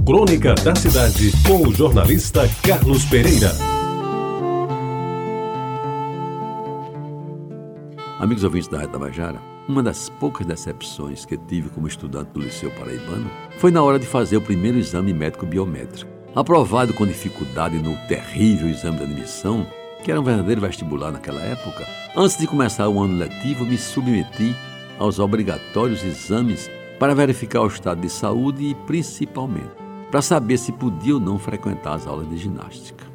Crônica da Cidade, com o jornalista Carlos Pereira. Amigos ouvintes da Rádio Tabajara, uma das poucas decepções que tive como estudante do Liceu Paraibano foi na hora de fazer o primeiro exame médico biométrico. Aprovado com dificuldade no terrível exame de admissão, que era um verdadeiro vestibular naquela época, antes de começar o ano letivo, me submeti aos obrigatórios exames para verificar o estado de saúde e, principalmente, para saber se podia ou não frequentar as aulas de ginástica.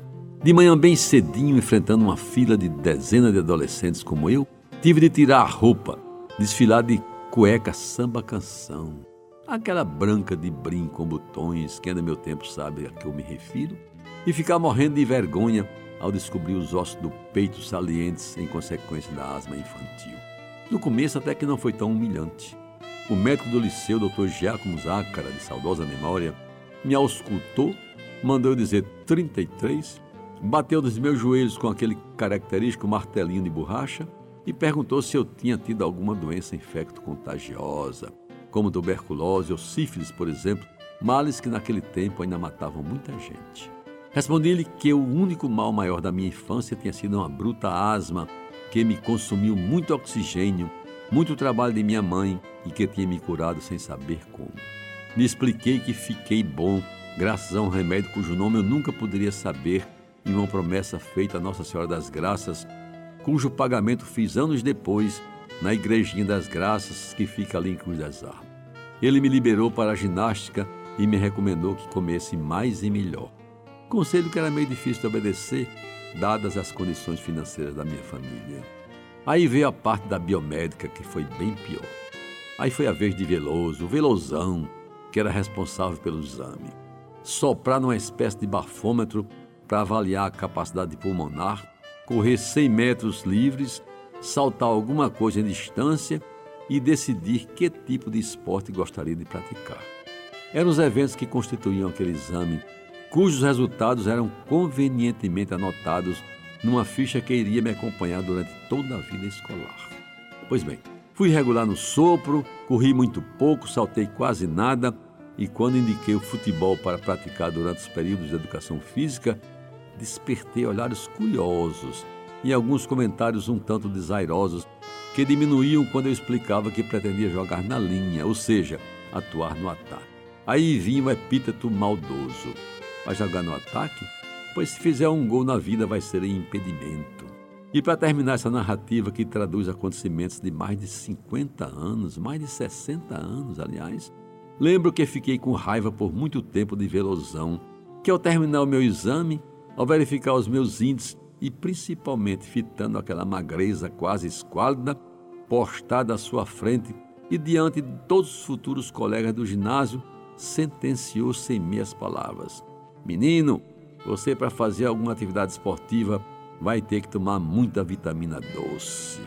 De manhã, bem cedinho, enfrentando uma fila de dezenas de adolescentes como eu, tive de tirar a roupa, desfilar de cueca samba canção, aquela branca de brim com botões, que ainda meu tempo sabe a que eu me refiro, e ficar morrendo de vergonha ao descobrir os ossos do peito salientes em consequência da asma infantil. No começo até que não foi tão humilhante. O médico do liceu, Dr. Giacomo Zácara, de saudosa memória, me auscultou, mandou eu dizer 33, bateu nos meus joelhos com aquele característico martelinho de borracha e perguntou se eu tinha tido alguma doença infecto-contagiosa, como tuberculose ou sífilis, por exemplo, males que naquele tempo ainda matavam muita gente. Respondi-lhe que o único mal maior da minha infância tinha sido uma bruta asma que me consumiu muito oxigênio, muito trabalho de minha mãe e que tinha me curado sem saber como. Lhe expliquei que fiquei bom graças a um remédio cujo nome eu nunca poderia saber e uma promessa feita a Nossa Senhora das Graças, cujo pagamento fiz anos depois na Igrejinha das Graças que fica ali em Cruz das Armas. Ele me liberou para a ginástica e me recomendou que comesse mais e melhor. Conselho que era meio difícil de obedecer, dadas as condições financeiras da minha família. Aí veio a parte da biomédica, que foi bem pior. Aí foi a vez de Veloso, Velozão, que era responsável pelo exame. Soprar numa espécie de bafômetro para avaliar a capacidade pulmonar, correr 100 metros livres, saltar alguma coisa em distância e decidir que tipo de esporte gostaria de praticar. Eram os eventos que constituíam aquele exame cujos resultados eram convenientemente anotados numa ficha que iria me acompanhar durante toda a vida escolar. Pois bem, fui regular no sopro, corri muito pouco, saltei quase nada e quando indiquei o futebol para praticar durante os períodos de educação física, despertei olhares curiosos e alguns comentários um tanto desairosos que diminuíam quando eu explicava que pretendia jogar na linha, ou seja, atuar no ataque. Aí vinha o epíteto maldoso. Vai jogar no ataque? Pois se fizer um gol na vida vai ser impedimento. E para terminar essa narrativa que traduz acontecimentos de mais de 50 anos, mais de 60 anos, aliás, lembro que fiquei com raiva por muito tempo de velozão, que ao terminar o meu exame, ao verificar os meus índices e principalmente fitando aquela magreza quase esquálida, postada à sua frente e diante de todos os futuros colegas do ginásio, sentenciou sem meias palavras: Menino, você para fazer alguma atividade esportiva vai ter que tomar muita vitamina doce.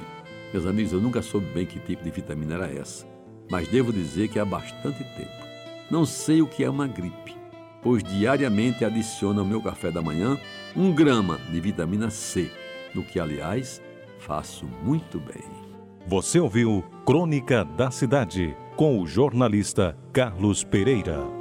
Meus amigos, eu nunca soube bem que tipo de vitamina era essa, mas devo dizer que há bastante tempo. Não sei o que é uma gripe, pois diariamente adiciono ao meu café da manhã um grama de vitamina C, do que, aliás, faço muito bem. Você ouviu Crônica da Cidade com o jornalista Carlos Pereira.